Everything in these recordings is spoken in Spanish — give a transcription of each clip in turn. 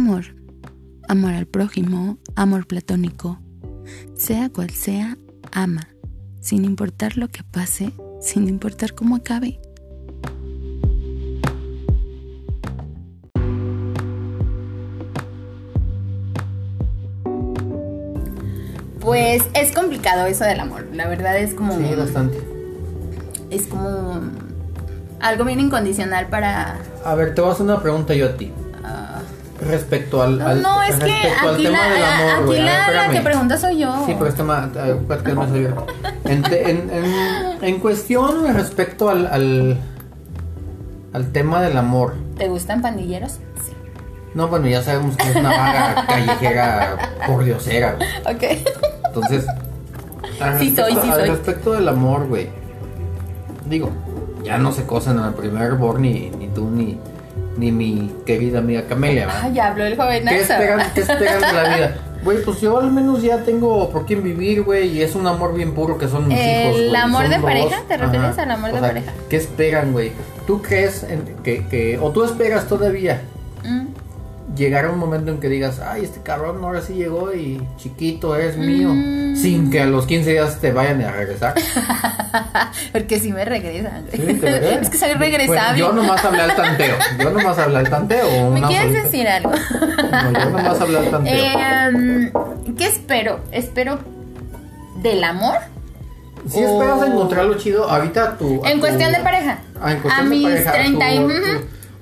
Amor. Amor al prójimo, amor platónico. Sea cual sea, ama, sin importar lo que pase, sin importar cómo acabe. Pues es complicado eso del amor. La verdad es como. Sí, bastante. Es como. Algo bien incondicional para. A ver, te voy a hacer una pregunta yo a ti. Respecto al. no, al- no, es que al aquí, tema la, del amor, aquí ver, la, que pregunta soy yo. Sí, pero este ma, espérate, no soy yo. En, te- en, en, en cuestión respecto al, al, al tema del amor. ¿Te gustan pandilleros? Sí. No, bueno, ya sabemos que es una vaga callejera por diosera. Ok. Entonces, al Sí soy, respecto- sí al soy. respecto del amor, güey. Digo, ya no se cosen en el primer amor ni, ni tú ni, ni mi querida amiga Camelia, ¿verdad? Ya habló el ¿Qué jovenazo. esperan, ¿Qué esperan de la vida? Güey, pues yo al menos ya tengo por quién vivir, güey, y es un amor bien puro que son mis ¿El hijos. güey, amor de dos. pareja? ¿Te refieres Ajá. al amor O de sea, pareja? ¿Qué esperan, güey? ¿Tú crees en que, que, o tú esperas todavía Mm. Llegar a un momento en que digas, ay, este cabrón ahora sí llegó y chiquito es mío, Mm. sin que a los 15 días te vayan a regresar? Porque si me regresan. Sí, te regresan. es que soy Pues, regresable. yo nomás hablé al tanteo, yo nomás hablé al tanteo. ¿Me quieres solita. decir algo? No, yo nomás hablé al tanteo. Em, ¿Qué espero? Espero del amor. Si esperas encontrarlo chido, ahorita tu... En tu- cuestión de pareja. Ah, en cuestión a de mis pareja, 30 y- tu.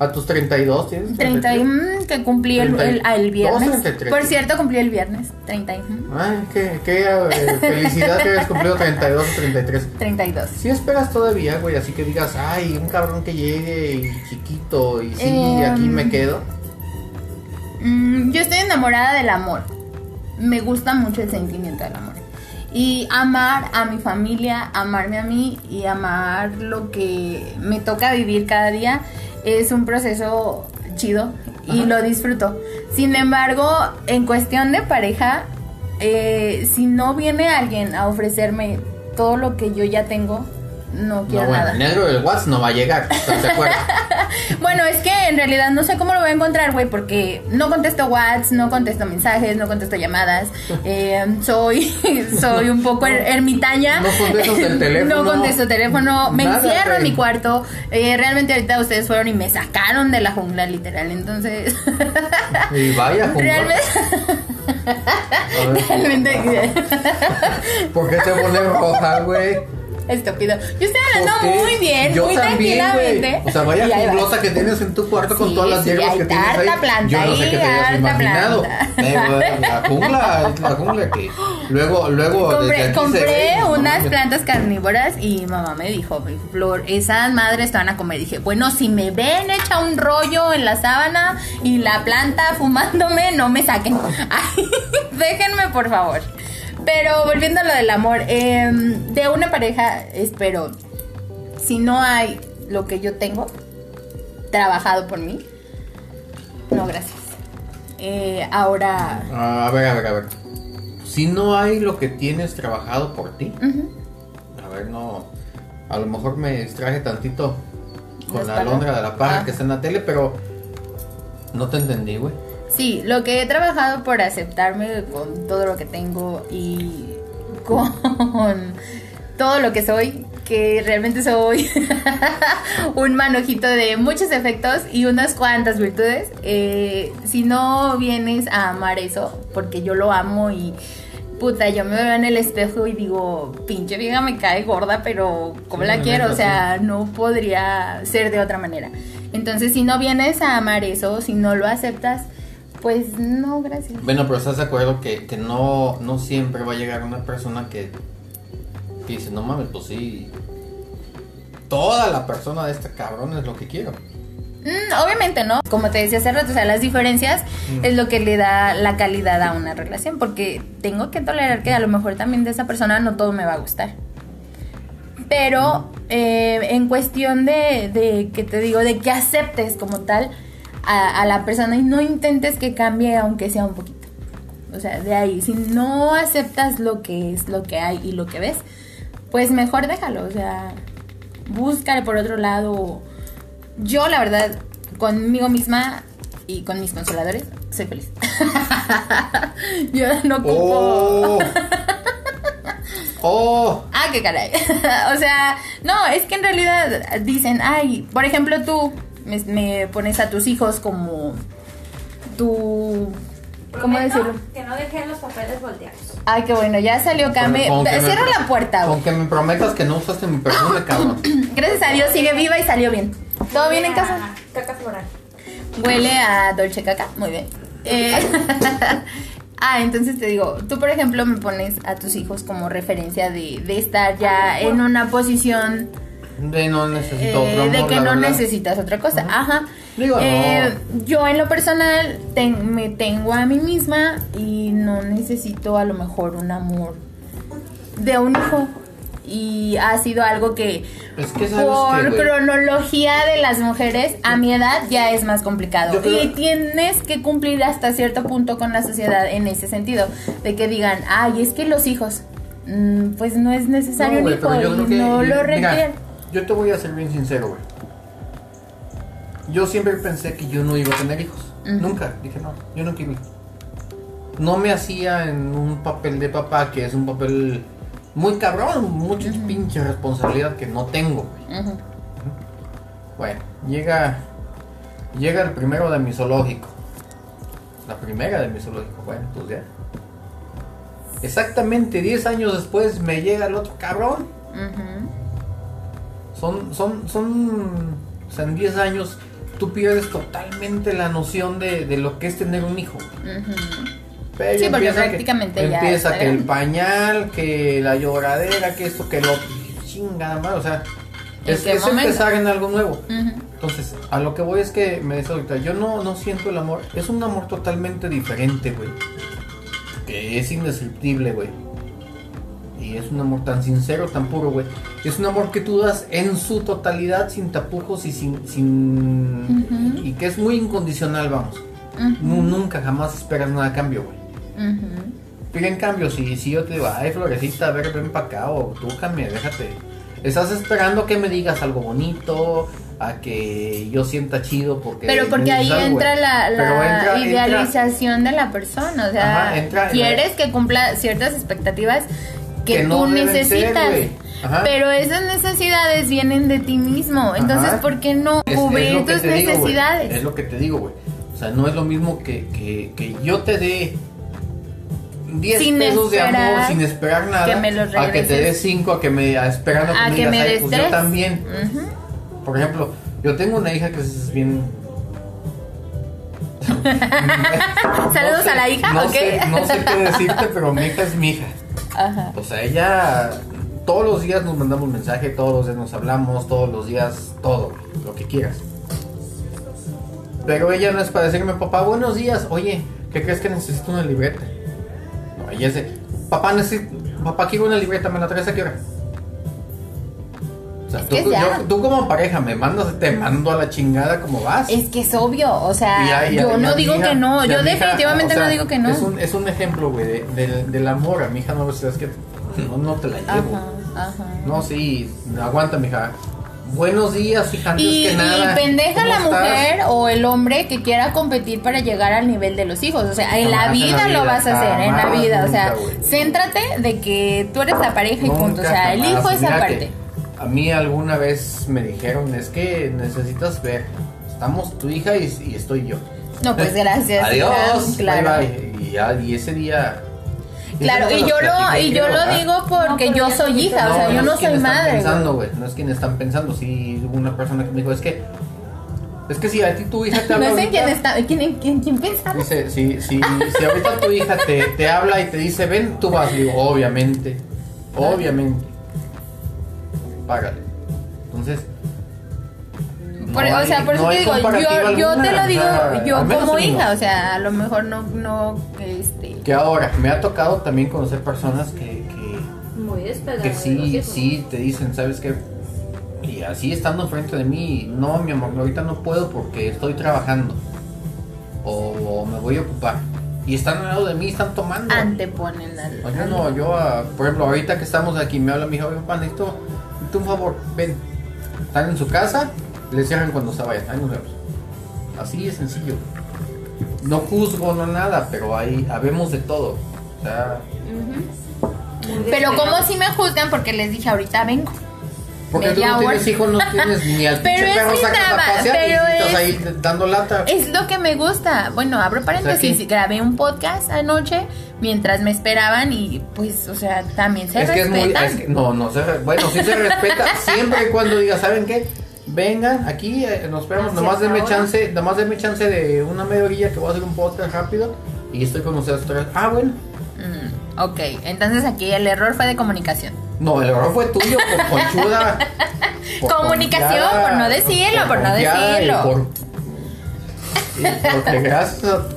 A tus 32 tienes 30 y, mm, que cumplí el, el, el 32, viernes. 33. Por cierto, cumplí el viernes. 30 y, mm, Ay, qué, qué eh, felicidad que hayas cumplido 32 o 33. 32. Si esperas todavía, güey, así que digas, ay, un cabrón que llegue y chiquito y sí, Em. aquí me quedo. Mm, yo estoy enamorada del amor. Me gusta mucho el sentimiento del amor. Y amar a mi familia, amarme a mí y amar lo que me toca vivir cada día es un proceso chido y Ajá. lo disfruto. Sin embargo, en cuestión de pareja, eh, si no viene alguien a ofrecerme todo lo que yo ya tengo, no No, quiero bueno, nada. el negro del WhatsApp no va a llegar, ¿estás de acuerdo? Bueno, es que en realidad no sé cómo lo voy a encontrar, güey, porque no contesto WhatsApp, no contesto mensajes, no contesto llamadas. eh, soy, soy un poco er- ermitaña. No contestas el teléfono. No contesto teléfono. Me Nada, encierro en mi cuarto. Eh, realmente ahorita ustedes fueron y me sacaron de la jungla, literal. Entonces, Y vaya, jungla. realmente, realmente, ¿Por qué te pones roja, güey? Estúpido. Yo estoy ¿Por hablando muy bien, Yo muy también, tranquilamente. O sea, vaya junglosa que tienes en tu cuarto con Sí, todas las sí, hierbas que tienes ahí. harta planta Yo no sé qué te hayas imaginado. planta. La jungla, la jungla que luego, luego Compré, no unas plantas carnívoras y mamá me dijo, Flor, esas madres te van a comer. Dije, bueno, si me ven echa un rollo en la sábana y la planta fumándome, no me saquen. Ay, déjenme, por favor. Pero volviendo a lo del amor, em, de una pareja espero, si no hay lo que yo tengo trabajado por mí, no, gracias. Eh, ahora... Ah, a ver, a ver, a ver. Si no hay lo que tienes trabajado por ti, a ver, no. A lo mejor me distraje tantito con ¿Las la alondra de la paja Ah. que está en la tele, pero no te entendí, güey. Sí, lo que he trabajado por aceptarme con todo lo que tengo y con todo lo que soy, que realmente soy un manojito de muchos defectos y unas cuantas virtudes. eh, si no vienes a amar eso, porque yo lo amo y puta, yo me veo en el espejo y digo, pinche vieja me cae gorda, pero ¿cómo Sí, la quiero? O sea, no podría ser de otra manera. Entonces, si no vienes a amar eso, si no lo aceptas, pues no, gracias. Bueno, pero estás de acuerdo que, que no, no siempre va a llegar una persona que, que dice, no mames, pues sí. Toda la persona de este cabrón es lo que quiero. Mm, obviamente, ¿no? Como te decía hace rato, o sea, las diferencias es lo que le da la calidad a una relación, porque tengo que tolerar que a lo mejor también de esa persona no todo me va a gustar. Pero eh, en cuestión de, de, que te digo, de que aceptes como tal a, a la persona y no intentes que cambie aunque sea un poquito. O sea, de ahí, si no aceptas lo que es, lo que hay y lo que ves, pues mejor déjalo, o sea, búscale por otro lado. Yo, la verdad, conmigo misma y con mis consoladores, soy feliz. yo no ocupo. ¡Oh! ¡Oh! Ah, qué caray. o sea, no, es que en realidad dicen, ay, por ejemplo, tú me, me pones a tus hijos como tu. ¿Cómo Prometo decirlo? Que no dejé los papeles volteados. Ay, qué bueno, ya salió Came. Me- Cierra la puerta, güey. Con que me prometas que no usaste mi perfume, cabrón. Gracias a Dios sigue viva y salió bien. ¿Todo bien en casa? Caca floral. Huele a Dolce Caca, muy bien. Eh, ah, entonces te digo, tú por ejemplo me pones a tus hijos como referencia de, de estar ya en una posición De no necesito eh, otro amor, de que no verdad. necesitas otra cosa. Ajá. Digo, no. Eh, Yo en lo personal ten- me tengo a mí misma y no necesito a lo mejor un amor de un hijo. Y ha sido algo que Es que sabes por cronología de las mujeres a mi edad ya es más complicado. Creo- Y tienes que cumplir hasta cierto punto con la sociedad en ese sentido. De que digan, ay, es que los hijos, mm, pues no es necesario No, un hijo y no lo requieren. Yo te voy a ser bien sincero, güey. Yo siempre pensé que yo no iba a tener hijos. Nunca. Dije, no, yo no quiero. No me hacía en un papel de papá, que es un papel muy cabrón, mucha pinche responsabilidad que no tengo, güey. Bueno, llega. Llega el primero de mi zoológico. La primera de mi zoológico. Bueno, pues ya. Exactamente 10 años después me llega el otro cabrón. Ujú. Son, son, son. O sea, en 10 años tú pierdes totalmente la noción de, de lo que es tener un hijo. Ujú. Pero Sí, porque que- prácticamente ya Empieza que el pañal, que la lloradera, que esto, que lo. Chingada madre, o sea. ¿En Es, es empezar en algo nuevo. Entonces, a lo que voy es que me dice ahorita, yo no, no siento el amor, es un amor totalmente diferente, güey. Que es indescriptible, güey. Y es un amor tan sincero, tan puro, güey. Es un amor que tú das en su totalidad, sin tapujos y sin... sin Ujú. Y que es muy incondicional, vamos. Ujú. Nu- Nunca, jamás esperas nada a cambio, güey. Ujú. Pero en cambio, si, si yo te digo, ay, florecita, a ver, ven para acá, o tújame, déjate. Estás esperando que me digas algo bonito, a que yo sienta chido porque... Pero porque ahí algo, entra la, la entra- entra- idealización de la persona. O sea, Ajá, entra- quieres que cumpla ciertas expectativas que, Que no tú ser, necesitas. pero esas necesidades vienen de ti mismo. Entonces, Ajá. ¿por qué no cubrir tus digo, necesidades? es lo que te digo, güey. O sea, no es lo mismo que, que, que yo te dé 10 Sin pesos de amor sin esperar nada. que me los a que te dé regreses. 5, a que me a esperando que a me que digas, me "Ay, des pues yo también. Por ejemplo, yo tengo una hija que es bien. Saludos sé- a la hija, no ¿ok? Sé, no sé qué decirte, pero mi hija es mi hija. Ajá. O sea, ella todos los días nos mandamos mensaje, todos los días nos hablamos, todos los días todo, lo que quieras. Pero ella no es para decirme, papá, buenos días, oye, ¿qué crees que necesito una libreta? No, ella dice, papá, necesito, papá, quiero una libreta, ¿me la traes a qué hora? O sea, tú, yo- como pareja me mandas, te mando a la chingada como vas. Es que es obvio, o sea, yo no digo hija- que no, yo hija, definitivamente o sea, no digo que no. Es un, es un ejemplo, güey, de- del, del amor. A mi hija no, es que no, no te la llevo. Ajá, ajá. No, sí, aguanta, mija. Buenos días, hija. Y, que nada. y pendeja ¿cómo la estás? mujer o el hombre que quiera competir para llegar al nivel de los hijos. O sea, en la Jamás en la vida lo vida, vas a hacer, en la vida. O sea, güey. céntrate de que tú eres la pareja y punto. O sea, el hijo es aparte. A mí alguna vez me dijeron, es que necesitas ver. Estamos tu hija y, y estoy yo. No, pues gracias. Adiós. Claro. Bye, bye. Y, ya- y ese día. Claro, y no yo lo, platiqué, y yo creo, lo ¿ah? digo porque No, yo soy hija, o sea, yo no quien soy están madre. pensando, güey. güey. No es quien están pensando. Si hubo una persona que me dijo, es que. Es que si a ti tu hija te No habla. sé en quién ahorita- está, quién, quién, quién pensaba. Dice, si, si, si ahorita tu hija te, te habla y te dice, ven, tú vas, digo, obviamente, obviamente, págale. Entonces, Por- no o sea, por eso te digo, yo, yo te lo digo o sea, yo como no. hija, o sea, a lo mejor no, no, este, que ahora, me ha tocado también conocer personas que, que, Muy despegado. que sí, sí, te dicen, ¿sabes qué? Y así estando enfrente de mí, no, mi amor, ahorita no puedo porque estoy trabajando. O, me voy a ocupar. Y están al lado de mí, están tomando. anteponen al... No, yo no, yo, por ejemplo, ahorita que estamos aquí, me habla mi hija, oye, papá, necesito, necesito un favor, ven. Están en su casa, le cierran cuando se vayan, ahí nos vemos. Así es sencillo. no juzgo, no nada, pero ahí habemos de todo. O sea, Pero como si me juzgan porque les dije ahorita vengo. porque tú Media no tienes hijos, no tienes ni al Pero pinche es perro sacas a pasear y estás es- ahí dando lata. Es lo que me gusta. Bueno, abro paréntesis. O sea, grabé un podcast anoche mientras me esperaban y pues, o sea, también se es que es muy. es que- no, no se. Bueno, sí se respeta siempre y cuando diga, ¿saben qué? Vengan, aquí eh, nos esperamos. Hacia Nomás denme chance, nomás denme chance de una media orilla que voy a hacer un podcast rápido. Y estoy con ustedes otra vez. Ah, bueno. Mm, ok, entonces aquí el error fue de comunicación. No, el error fue tuyo, por conchuda. por Comunicación, por no decirlo, por no confiada y decirlo. por- porque gracias a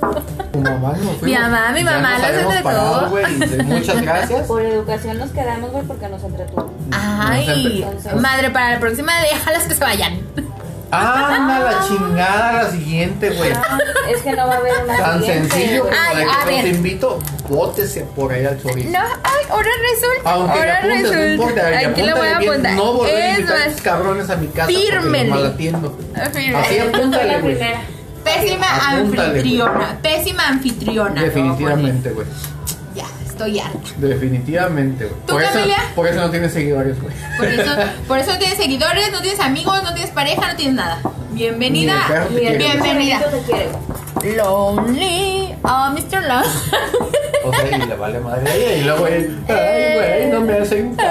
tu mamá nos fuimos. Mi mamá, mi Ya mamá nos las habíamos entretó. güey, Muchas gracias. Por educación nos quedamos, güey, porque nos entretuvo. Ay, Entonces- madre, para la próxima déjalas que se vayan. Anda la chingada la siguiente, güey. Ah, es que no va a haber una Tan siguiente, sencillo güey. como Ay, de a que ver. los invito, bótese por ahí al chorizo. No, ay, ahora resulta. Aunque le ahora apuntes, no resulta. importa, y Aquí le voy a apúntale bien, apuntar. no volver a es invitar a más, estos cabrones a mi casa porque los malatiendo. Firme. Así Yo soy apúntale, la güey. primera. Pésima Apúntale, anfitriona. Pésima anfitriona. Definitivamente, güey. Ya, estoy harta. Definitivamente, güey. ¿Tú, Por eso, Camelia? por eso no tienes seguidores, güey. Por eso, por eso no tienes seguidores, no tienes amigos, no tienes pareja, no tienes nada. Bienvenida. Bienvenida. güey. Lonely. Oh, Mr. Love. O sea, y le vale madre a ella. Y luego él, ay, güey, no me hacen caso.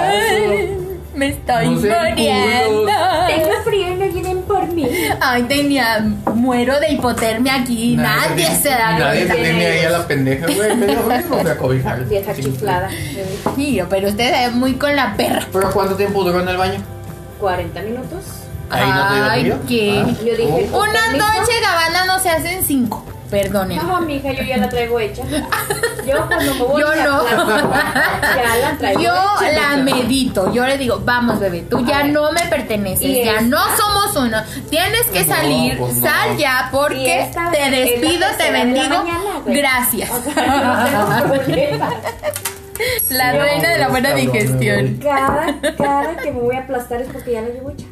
Me estoy No sé, muriendo. Tengo frío no. Ay, tenía, muero de hipotermia aquí. Nadie, se da Nadie te tiene ahí a la pendeja, güey. Me dijo, no voy a cobijar. Vieja chiflada. Sí, pero usted es muy con la perra. ¿Pero cuánto tiempo duró en el baño? 40 minutos. Ahí no te dio Ay, frío. ¿qué? Ah, Yo dije, oh. Una noche gabana no se hace en cinco. Perdonen. No, mija, yo ya la traigo hecha. Yo cuando me voy Yo a no. ya la traigo Yo la medito, yo le digo, vamos bebé, tú ya no me perteneces, Y ya esta- no somos uno, tienes que No, salir, pues no. sal ya porque esta te despido, te bendigo, mañana, gracias. O sea, no tengo problema. La No, reina de la buena digestión. Cada, cada que me voy a aplastar es porque ya la llevo hecha.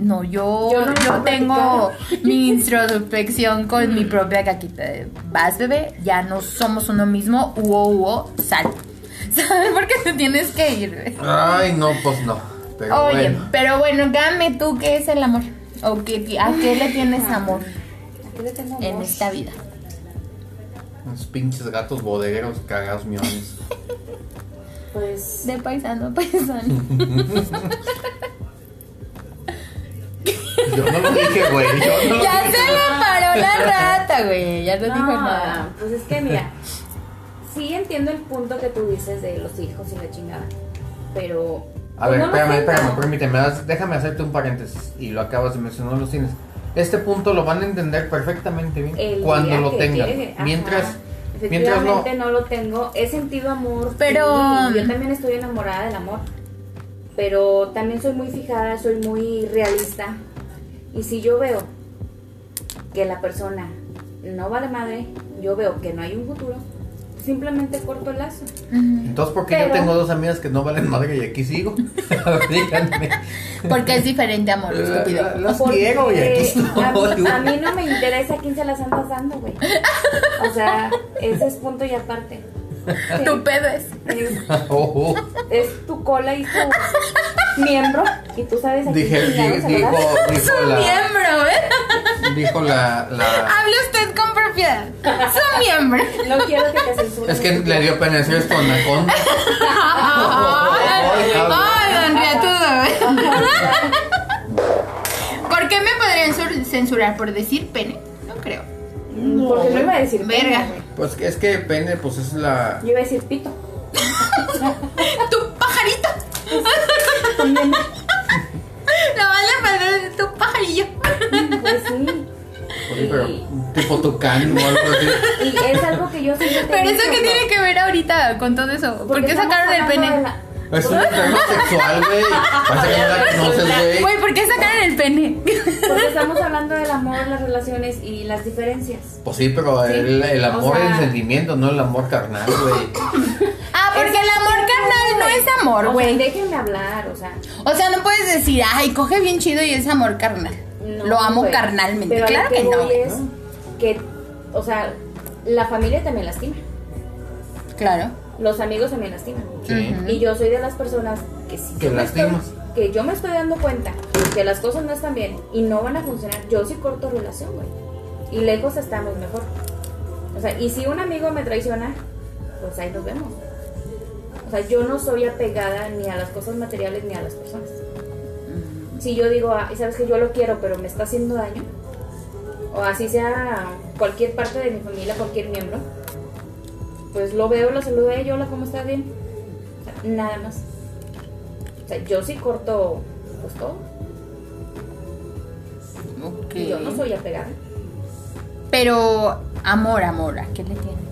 No, yo, Yo no tengo mi introspección con mi propia caquita. Vas bebé, ya no somos uno mismo, huo, huo, sal. ¿Sabes por qué te tienes que ir? bebé? Ay, no, pues no. Pero Oye, bueno. pero bueno, dame tú qué es el amor. ¿O qué, a qué le tienes amor ¿A qué le tengo en amor? esta vida? Unos pinches gatos bodegueros cagados miones. Pues De paisano a paisano. Yo no lo dije, güey. Yo no lo ya dije. se le paró la rata, güey. Ya no, dijo nada. Pues es que mira, sí entiendo el punto que tú dices de los hijos y la chingada. Pero. A ver, no me espérame, espérame, permíteme. Déjame hacerte un paréntesis. Y lo acabas de mencionar los cines. Este punto lo van a entender perfectamente bien El cuando lo tengan. llegue, ajá. Mientras, mientras no. Efectivamente no lo tengo. He sentido amor. Pero- sí, yo también estoy enamorada del amor. Pero también soy muy fijada, soy muy realista. Y si yo veo que la persona no vale madre, yo veo que no hay un futuro, simplemente corto el lazo. Entonces, ¿por qué yo tengo dos amigas que no valen madre y aquí sigo? Díganme. Porque es diferente amor, estúpido. la- Porque quiero y aquí estoy. A mí, a mí no me interesa quién se las andas dando, güey. O sea, ese es punto y aparte. Sí, Tu pedo es. es, Oh, oh. es tu cola y tu miembro. Y tú sabes a quién Dije, di- dijo, dijo Su la, miembro, ¿eh? dijo la, la, Hable usted con propiedad. Su miembro. No quiero que te censuren. es que le dio pena decir esto a Anaconda. Ay, ay, don Riatudo. ¿Por qué me podrían sur- censurar por decir pene? No creo. Porque no iba a decir Verga. pena, güey. Pues es que pene, pues es la. Yo iba a decir pito. ¡Tu pajarito! La vale madre tu pajarillo. Pues sí. pues, pero, tipo tucán o algo así. Y es algo que yo siempre te he Pero eso ¿no? tiene que ver ahorita con todo eso. ¿Por Porque qué sacaron el pene? Es un enfermo sexual, güey. Parece que no la conoces, güey. Güey, ¿por qué sacaron el pene? Porque estamos hablando del amor, las relaciones y las diferencias. Pues sí, pero Sí. el, el amor O sea- es el sentimiento, no el amor carnal, güey. Ah, porque el amor amor, O sea, güey. déjenme hablar, o sea. O sea, no puedes decir, ay, coge bien chido y es amor carnal. no, Lo amo carnalmente. Pero Claro que no. es que o sea, la familia también lastima. Claro. Los amigos también lastiman. Sí. Y yo soy de las personas que si Que yo me estoy, lastimas. que yo me estoy dando cuenta que las cosas no están bien y no van a funcionar, yo sí corto relación, güey. Y lejos estamos mejor. O sea, y si un amigo me traiciona, pues ahí nos vemos. O sea, yo no soy apegada ni a las cosas materiales ni a las personas. Si yo digo, ah, sabes que yo lo quiero, pero me está haciendo daño, o así sea cualquier parte de mi familia, cualquier miembro, pues lo veo, lo saludo, hey, hola, ¿cómo estás? Bien. O sea, nada más. O sea, yo sí corto, pues todo. Ok. Y yo no soy apegada. Pero, amor, amor, ¿a qué le tienes?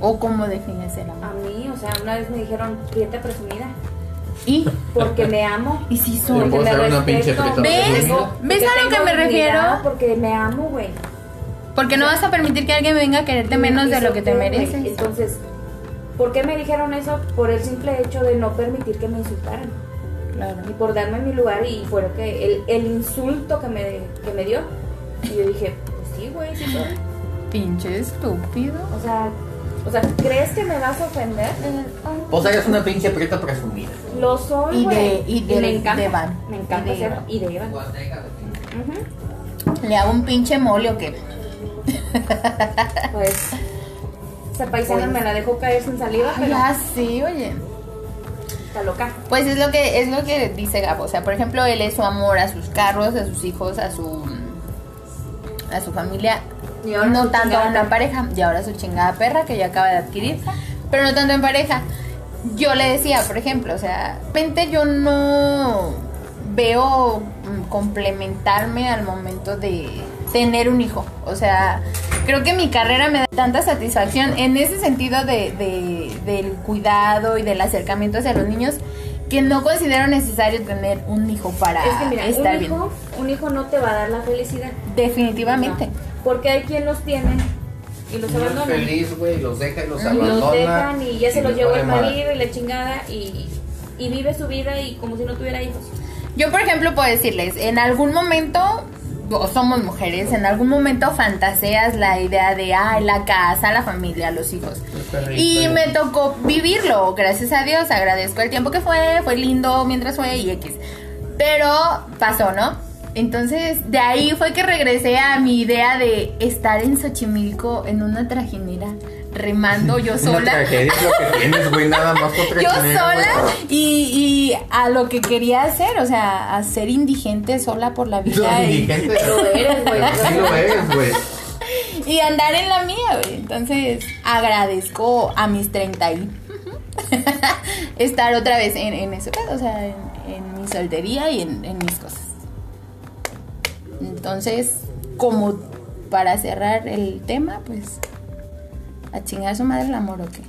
¿O cómo defines el A amor? mí, o sea, una vez me dijeron, prieta presumida, ¿Y? porque me amo. ¿Y si Yo soy? Porque me ser una pinche respeto. prieta ¿Ves? ¿Ves a lo que me refiero? Porque me amo, güey. Porque no vas a permitir que alguien venga a quererte menos de lo que te mereces. Entonces, ¿por qué me dijeron eso? Por el simple hecho de no permitir que me insultaran. Claro. y por darme mi lugar y fue que el, el insulto que me, que me dio. Y yo dije, pues sí, güey, sí soy. Pinche estúpido. O sea, o sea, ¿crees que me vas a ofender? O sea, eres una pinche prieta presumida. Lo soy, Y güey. de- y de- me encanta. de Iván. Me encanta Y de ser Iván. y de Iván. Ujú. Le hago un pinche mole o qué. Pues esa paisana Pues- me la dejó caer sin saliva, pero Ya sí, oye. está loca. Pues es lo que es lo que dice Gabo, o sea, por ejemplo, él es su amor a sus carros, a sus hijos, a su a su familia, Y ahora no tanto perra. pareja, y ahora su chingada perra que ya acaba de adquirir, pero no tanto en pareja. Yo le decía, por ejemplo, o sea, repente yo no veo mm, complementarme al momento de tener un hijo. O sea, creo que mi carrera me da tanta satisfacción en ese sentido de, de- del cuidado y del acercamiento hacia los niños que no considero necesario tener un hijo para es que mira, estar un bien. hijo, un hijo no te va a dar la felicidad. Definitivamente. No, porque hay quien los tiene y los abandona. feliz, güey, los deja y los Y abandona. los dejan y ya se y los llevó el marido y la chingada y, y vive su vida y como si no tuviera hijos. Yo, por ejemplo, puedo decirles, en algún momento, o somos mujeres, en algún momento fantaseas la idea de, ay, la casa, la familia, los hijos. Y me tocó vivirlo, gracias a Dios, agradezco el tiempo que fue, fue lindo mientras fue y X. Pero pasó, ¿no? Entonces, de ahí fue que regresé a mi idea de estar en Xochimilco en una trajinera, remando yo Una sola. tragedia es lo que tienes, güey, nada más otra Yo sola y, y a lo que quería hacer, o sea, a ser indigente sola por la vida No, y, indigente. Lo eres, güey. Sí lo eres, güey. y andar en la mía, güey. Entonces, agradezco a mis 30 y estar otra vez en, en eso, o sea, en, en mi soltería y en, en mis cosas. Entonces, como para cerrar el tema, pues, a chingar a su madre el amor o qué.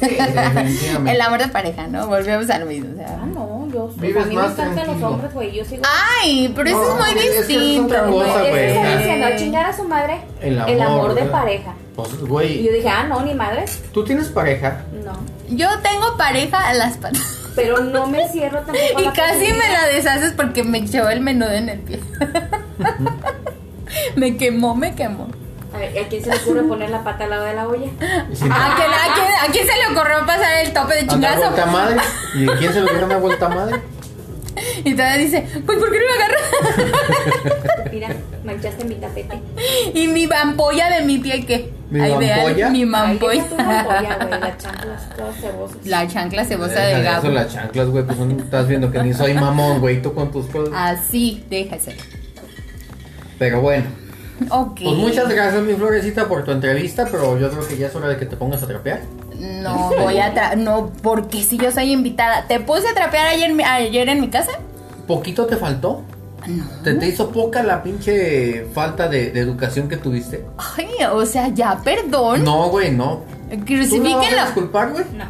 Sí. El amor de pareja, ¿no? Volvemos a lo mismo. o sea. Ah, no, yo Vives a mí me encantan los hombres, güey. Yo sigo. Ay, pero eso No, es muy es distinto. güey. es güey. diciendo chingar a su madre El el amor, amor, de ¿verdad? pareja. Pues, Y yo güey, dije, ah, no, ni madres. ¿tú tienes pareja? No. Yo tengo pareja a las patas. Pero no me cierro tampoco. a Y la casi me la deshaces porque me echó el menudo en el pie. me quemó, me quemó. A ver, ¿a quién se le ocurre poner la pata al lado de la olla? ¿A quién, a quién- a quién se le ocurrió pasar el tope de chingazo? vuelta madre. ¿Y quién se lo dio una vuelta madre? Y todavía dice, pues ¿por qué no me agarró? Mira, manchaste mi tapete. y mi mampolla de mi pie, ¿qué? ¿Mi Ay, vean, mampolla? Mi mampolla. La chancla cebosa Deja de de Gabo. Eso, las chanclas, güey, pues son- estás viendo que ni soy mamón, güey, tú con tus cosas. Así, déjese. Pero bueno, Ok. pues muchas gracias, mi florecita, por tu entrevista, pero yo creo que ya es hora de que te pongas a trapear. No voy a tra no, porque si yo soy invitada. ¿Te puse a trapear ayer, ayer en mi casa? ¿Poquito te faltó? ¿Te, te hizo poca la pinche falta de, de educación que tuviste? Ay, o sea, ya, perdón. No, güey, no. ¿Tú la vas a Crucifíquenla. disculpar, güey? No,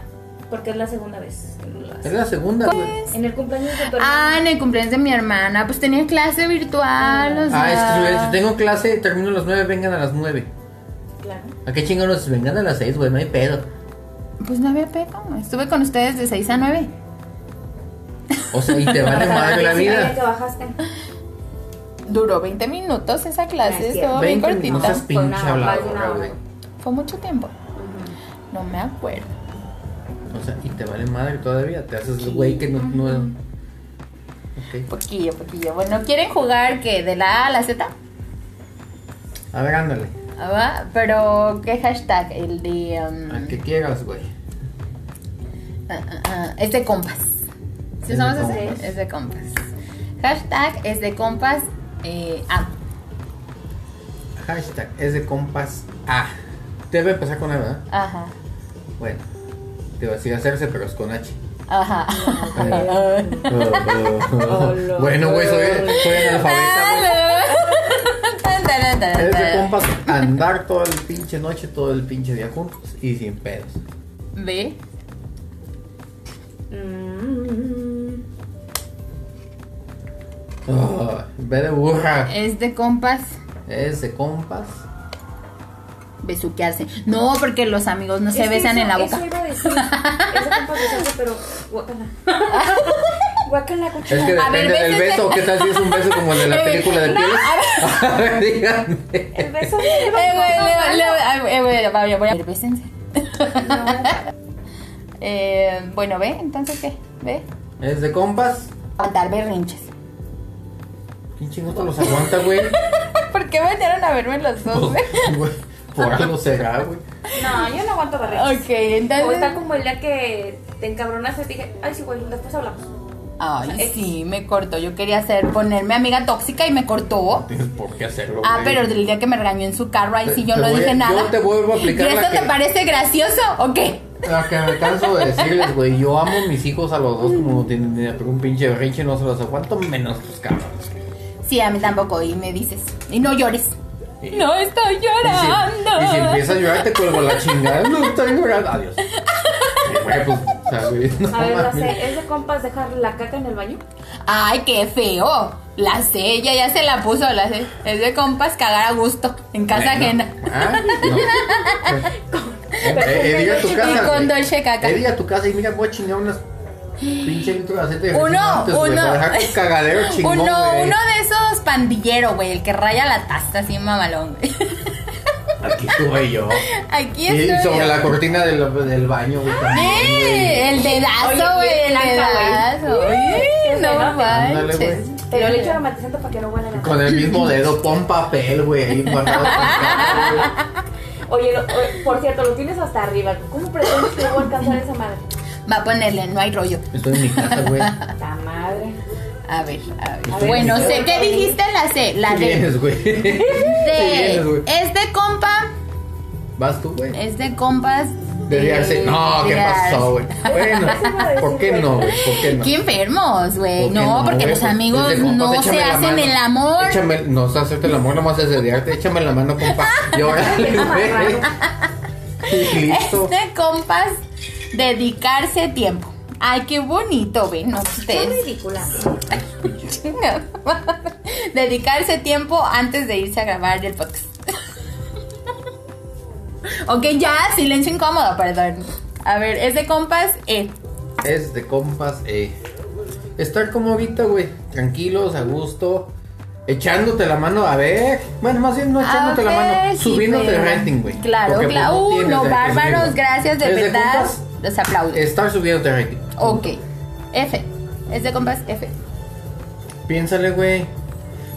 porque es la segunda vez que lo hace. Es la segunda, güey. En el cumpleaños de tu Ah, hermana. en el cumpleaños de mi hermana, pues tenía clase virtual, o sea. Ah, es que si tengo clase, termino a las nueve, vengan a las nueve. Claro. ¿A qué chingados? Vengan a las seis, güey, no hay pedo. Pues no había pedo. Estuve con ustedes de 6 a 9. O sea, y te vale madre la vida. bajaste. Duró 20 minutos esa clase, estuvo bien 20 cortita. minutos. Fue pinche de una habladora, hora. güey. Fue mucho tiempo. No me acuerdo. O sea, y te vale madre todavía. Te haces el güey que no. no Ok. Poquillo, poquillo. Bueno, ¿quieren jugar que de la A a la Z? A ver, ándale. Ah, va, Pero, ¿qué hashtag? El de. um, Al que quieras, güey. ah, ah, ah, es de compas. ¿Sí Es usamos de ese? Es de compas. Hashtag es de compas. Eh, A. Hashtag es de compas A. Debe empezar con A, ¿verdad? Ajá. Bueno. Te iba a decir hacerse, pero es con H. Ajá. bueno, güey, soy, soy analfabeta. Es de compas andar toda la pinche noche, todo el pinche día juntos y sin pedos. B. Mm. Oh, ve de burra. Es de compas. Es de compas. Besuquearse. No, porque los amigos no se Es besan eso- en la boca. Eso iba a decir. Eso compas besarse, pero. Guácala, Es cuchara. que A depende ver, del beso. ¿Qué tal si es un beso como el de la Eh, película de pieles? A ver, díganme. El beso de Eh, eh, voy a ver, bésense. Eh, bueno, ve, entonces qué, ve. Es de compas. Aguantar berrinches. ¿Quién chingados te los aguanta, güey? ¿Por qué metieron a verme los dos? güey? Güey, Por algo será, güey. No, yo no aguanto berrinches. ok, entonces. O está como el día que te encabronaste y dije, ay, sí, güey, después hablamos. Ay, sí, me cortó. Yo quería hacer ponerme amiga tóxica y me cortó. No tienes por qué hacerlo, Ah, güey. pero el día que me regañó en su carro, ahí sí yo no a- dije nada. yo te vuelvo a aplicar ¿Y la eso te parece gracioso o qué? Lo que me canso de decirles, güey, yo amo a mis hijos a los dos como tienen ni idea, pero un pinche berrinche no se los aguanto menos tus cabrones. Sí, a mí tampoco. Y me dices, y no llores. No estoy Y si, llorando. y si empiezas a llorar te cuelgo la chingada. No estoy llorando. Adiós. Pues, güey, no A ver, la mames. sé, ¿es de compas dejar la caca en el baño? Ay, qué feo. La sé, ella ya se la puso, la sé. Es de compas cagar a gusto, en casa Bueno. ajena. Ah, no. Eh, eh, diga tu casa. Y con. Dolce Caca. Eh, diga tu casa y mira, voy a chingar unas pinche aceite de Uno, uno. tu cagadero chingón, Uno, güey. uno de esos pandillero, güey, el que raya la taza así mamalón, güey. Aquí estuve yo. Aquí Y estoy. sobre la cortina del, del baño, güey, ¡Eh! El dedazo, güey, el dedazo. se no. Ándale, manches. güey. Pero le echo aromatizante para que no huela la Con el mismo dedo, pon papel, güey. Oye, lo- oye, por cierto, lo tienes hasta arriba. ¿Cómo pretendes que voy a alcanzar esa madre? Va a ponerle, no hay rollo. Estoy en mi casa, güey. La madre. A ver, a ver. Estoy Bueno, sé. ¿qué dijiste? La C, la D. vienes, güey. Güey. De, es de compa, Vas tú, güey. es de compas. De diarse. No, ¿qué de pasó, güey? Bueno, ¿por qué no, güey? ¿Por qué no? Qué enfermos, güey. ¿Por qué No, porque güey? los amigos Es de compas, no échame se la hacen el amor. Échame, no se hacerte el amor, nomás es dediarte. Échame la mano, compa. Y órale, güey. Y listo. Es de compas dedicarse tiempo. Ay, qué bonito, ven Qué ustedes. ridícula. dedicarse tiempo antes de irse a grabar el podcast. ok, ya, silencio incómodo, perdón. A ver, es de compas, eh. Es de compas, eh. Estar como ahorita, güey. Tranquilos, a gusto. Echándote la mano, a ver. Bueno, más bien no echándote la mano. sí, subiéndote el rating, güey. Claro, Porque, pues, claro. no Uh, tienes no, qué bárbaros, gracias, de Es verdad. compas, Los aplaudo. estar subiéndote el rating. Ok. F. Es de compas, F. Piénsale, güey.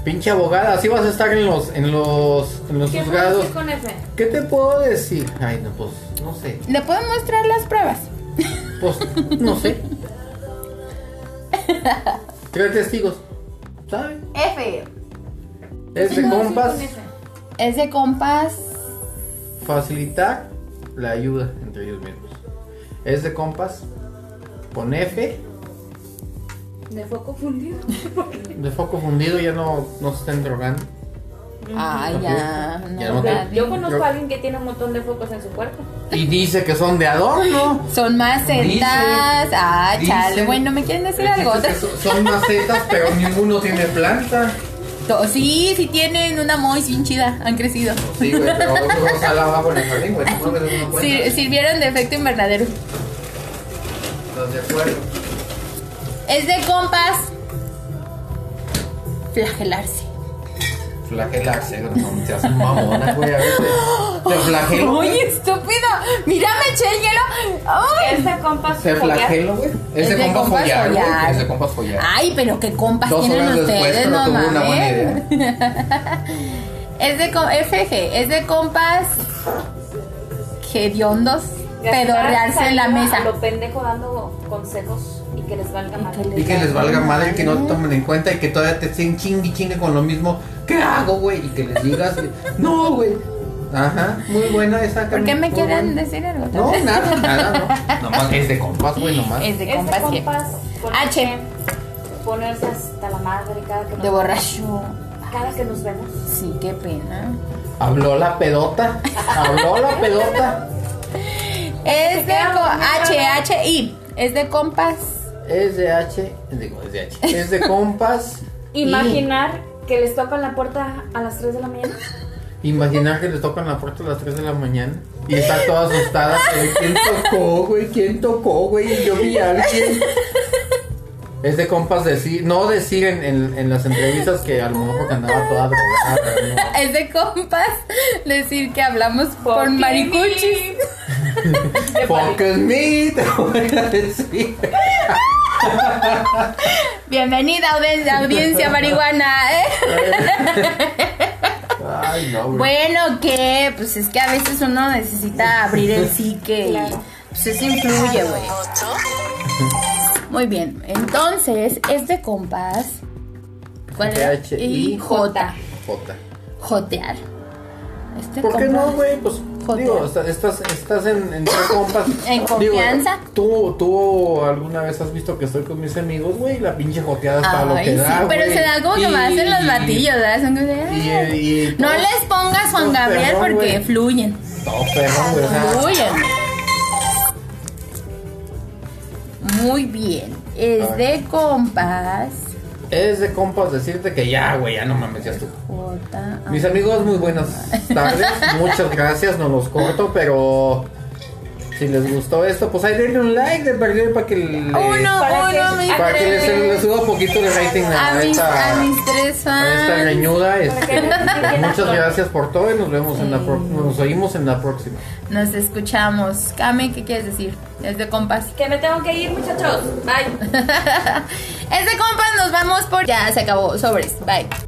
Pinche abogada, así vas a estar en los, en los, en los ¿Qué juzgados. puedo con F? ¿Qué te puedo decir? Ay, no, pues, no sé. ¿Le puedo mostrar las pruebas? Pues, no sé. Tres testigos. ¿Saben? F. Es de ¿Qué puedo decir compas con F? Es de compas. facilitar la ayuda entre ellos mismos. Es de compas con F De foco fundido. de foco fundido, ya no, no se estén drogando. Ay, Ok. ya. Ya No, te-. Yo conozco Yo- a alguien que tiene un montón de focos en su cuerpo. Y dice que son de adorno. Son macetas. Dice- ah, chale. Bueno, ¿me quieren decir algo? Dice que son- Son macetas, pero ninguno tiene planta. Sí, sí tienen una mois bien chida. Han crecido. Sí, güey, pero vamos a la abajo en el jardín, güey. No me des una cuenta. Sir- sirvieron de efecto invernadero. ¿Estás de acuerdo? Es de compas. Flagelarse. Flagelarse, no mamona, güey. A veces te flagelo. Muy güey. Estúpido. Mira, me eché el hielo. Ay. Es de compas. Te follar. flagelo, güey. Es Es compas follar, güey. follar. Es de compas follar. Ay, pero qué compas Dos tienen horas ustedes, no tuvo una buena mames. idea. Es de com- FG, es de compas hediondos pedorrearse en la mesa. Lo pendejo dando consejos y que les valga mal. Y que les valga madre, que no te tomen en cuenta y que todavía te estén chingue y chingue con lo mismo. ¿Qué hago, güey? Y que les digas, no, güey. Ajá, muy buena esa. ¿Por qué me quieren buena. decir algo? No, nada, nada, no. Nomás es de compas, güey, nomás. Es de Es de compas. H. ponerse- hasta la madre cada que nos De borracho. Cada que nos vemos. Sí, qué pena. Habló la pedota. Habló la pedota. Es de H. H, I. Es de compas. Es de H. Digo, es de H. Es de compas. y Imaginar que les tocan la puerta a las 3 de la mañana. Imaginar que le tocan la puerta a las 3 de la mañana y está toda asustada. pero ¿Quién tocó, güey? ¿Quién tocó, güey? Yo vi a alguien. Es de compas decir, no decir en, en, en las entrevistas que a lo mejor porque andaba toda drogada. no. Es de compas decir que hablamos por Fucking maricuchis. Focus me, te voy a decir. Bienvenida audiencia, audiencia marihuana, ¿eh? Ay, no, güey. Bueno, que pues es que a veces uno necesita abrir el psique y pues eso influye, güey. Muy bien, entonces es de compas. ¿Cuál Y I, J. Jota. Jotear. Este ¿Por qué no, güey? Pues Digo, está- estás, estás en, en tres compas. En Digo, confianza. tú, tú alguna vez has visto que estoy con mis amigos, güey, la pinche joteada está lo que sí, da, pero se da como que más en los batillos, ¿verdad? Son como de, Y, "Ay". y- y No les pongas Juan Gabriel perrón, porque fluyen. Todo perrón, Fluyen. Muy bien. Es de compas. Es de compas decirte que ya, güey, ya no mames, ya estuvo. Mis amigos, muy buenas tardes. Muchas gracias, no los corto, pero si les gustó esto, pues ahí denle un like de perdido para que le, Uno, Para que- uno, mi para que les, les suba un poquito de rating a, esta, a mis tres a esta fans. reñuda. este, muchas gracias por todo y nos vemos en la pro- nos oímos en la próxima. Nos escuchamos. Kame, ¿qué quieres decir? Es de compas. Que me tengo que ir, muchachos. Bye. es de compas, nos vamos por. Ya se acabó. Sobres. Bye.